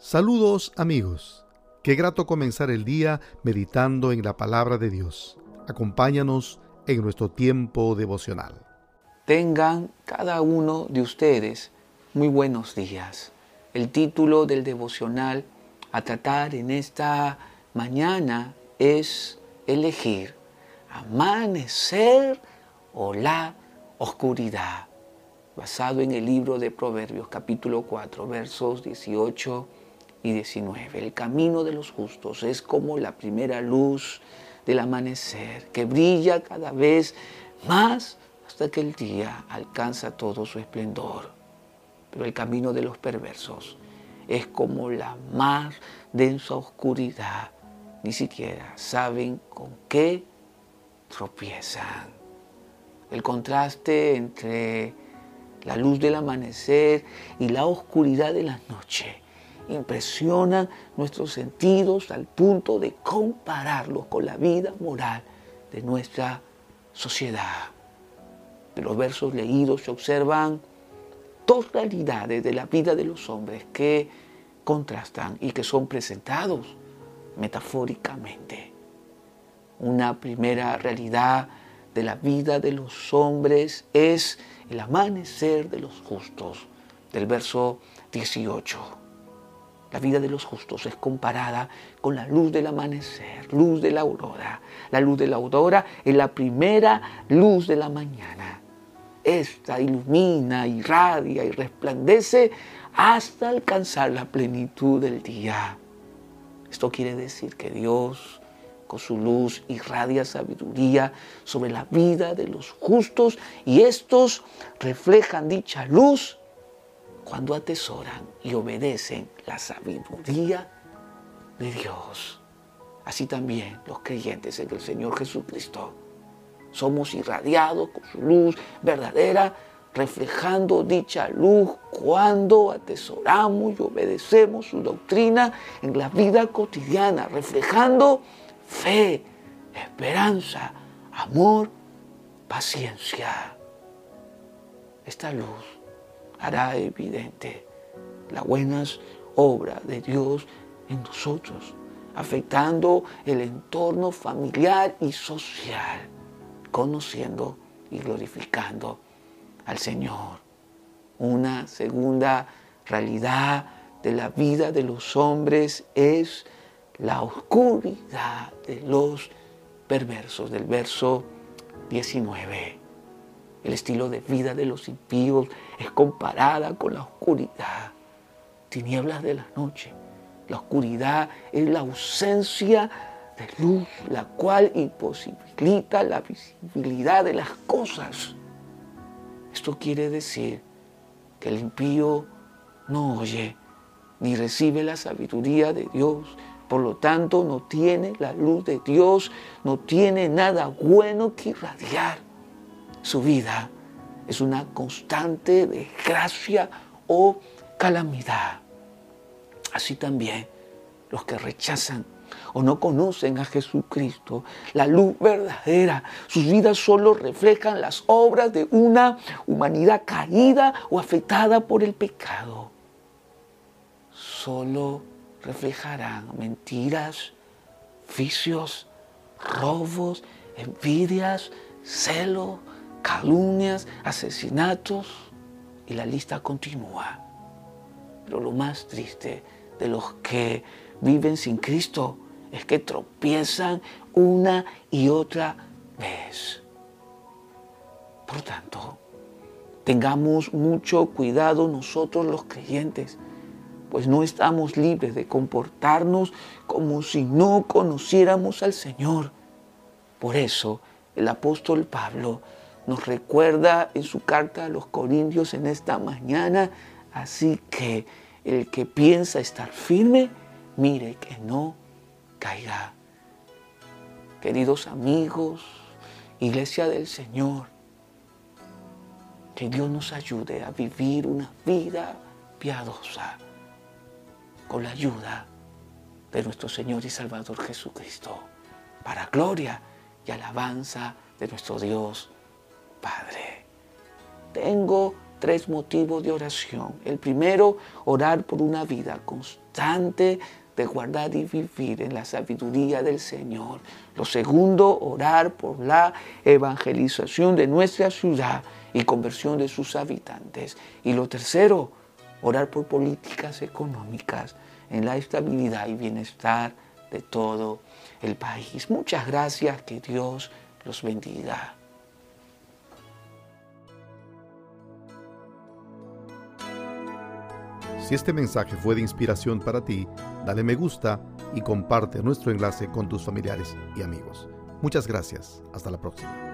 Saludos amigos. Qué grato comenzar el día meditando en la palabra de Dios. Acompáñanos en nuestro tiempo devocional. Tengan cada uno de ustedes muy buenos días. El título del devocional a tratar en esta mañana es elegir amanecer o la oscuridad, basado en el libro de Proverbios capítulo 4 versos 18 y 19. El camino de los justos es como la primera luz del amanecer, que brilla cada vez más hasta que el día alcanza todo su esplendor. Pero el camino de los perversos es como la más densa oscuridad. Ni siquiera saben con qué tropiezan. El contraste entre la luz del amanecer y la oscuridad de la noche impresionan nuestros sentidos al punto de compararlos con la vida moral de nuestra sociedad. De los versos leídos se observan dos realidades de la vida de los hombres que contrastan y que son presentados metafóricamente. Una primera realidad de la vida de los hombres es el amanecer de los justos, del verso 18. La vida de los justos es comparada con la luz del amanecer, luz de la aurora. La luz de la aurora es la primera luz de la mañana. Esta ilumina, irradia y resplandece hasta alcanzar la plenitud del día. Esto quiere decir que Dios con su luz irradia sabiduría sobre la vida de los justos y estos reflejan dicha luz cuando atesoran y obedecen la sabiduría de Dios. Así también los creyentes en el Señor Jesucristo somos irradiados con su luz verdadera, reflejando dicha luz cuando atesoramos y obedecemos su doctrina en la vida cotidiana, reflejando fe, esperanza, amor, paciencia. Esta luz hará evidente las buenas obras de Dios en nosotros, afectando el entorno familiar y social, conociendo y glorificando al Señor. Una segunda realidad de la vida de los hombres es la oscuridad de los perversos, del verso 19. El estilo de vida de los impíos es comparada con la oscuridad, tinieblas de la noche. La oscuridad es la ausencia de luz, la cual imposibilita la visibilidad de las cosas. Esto quiere decir que el impío no oye ni recibe la sabiduría de Dios. Por lo tanto, no tiene la luz de Dios, no tiene nada bueno que irradiar su vida es una constante desgracia o calamidad. Así también los que rechazan o no conocen a Jesucristo, la luz verdadera, sus vidas solo reflejan las obras de una humanidad caída o afectada por el pecado. Solo reflejarán mentiras, vicios, robos, envidias, celos, calumnias, asesinatos y la lista continúa. Pero lo más triste de los que viven sin Cristo es que tropiezan una y otra vez. Por tanto, tengamos mucho cuidado nosotros los creyentes, pues no estamos libres de comportarnos como si no conociéramos al Señor. Por eso el apóstol Pablo nos recuerda en su carta a los Corintios en esta mañana. Así que el que piensa estar firme, mire que no caiga. Queridos amigos, iglesia del Señor, que Dios nos ayude a vivir una vida piadosa con la ayuda de nuestro Señor y Salvador Jesucristo, para gloria y alabanza de nuestro Dios Padre. Tengo tres motivos de oración. El primero, orar por una vida constante de guardar y vivir en la sabiduría del Señor. Lo segundo, orar por la evangelización de nuestra ciudad y conversión de sus habitantes. Y lo tercero, orar por políticas económicas en la estabilidad y bienestar de todo el país. Muchas gracias, que Dios los bendiga. Si este mensaje fue de inspiración para ti, dale me gusta y comparte nuestro enlace con tus familiares y amigos. Muchas gracias. Hasta la próxima.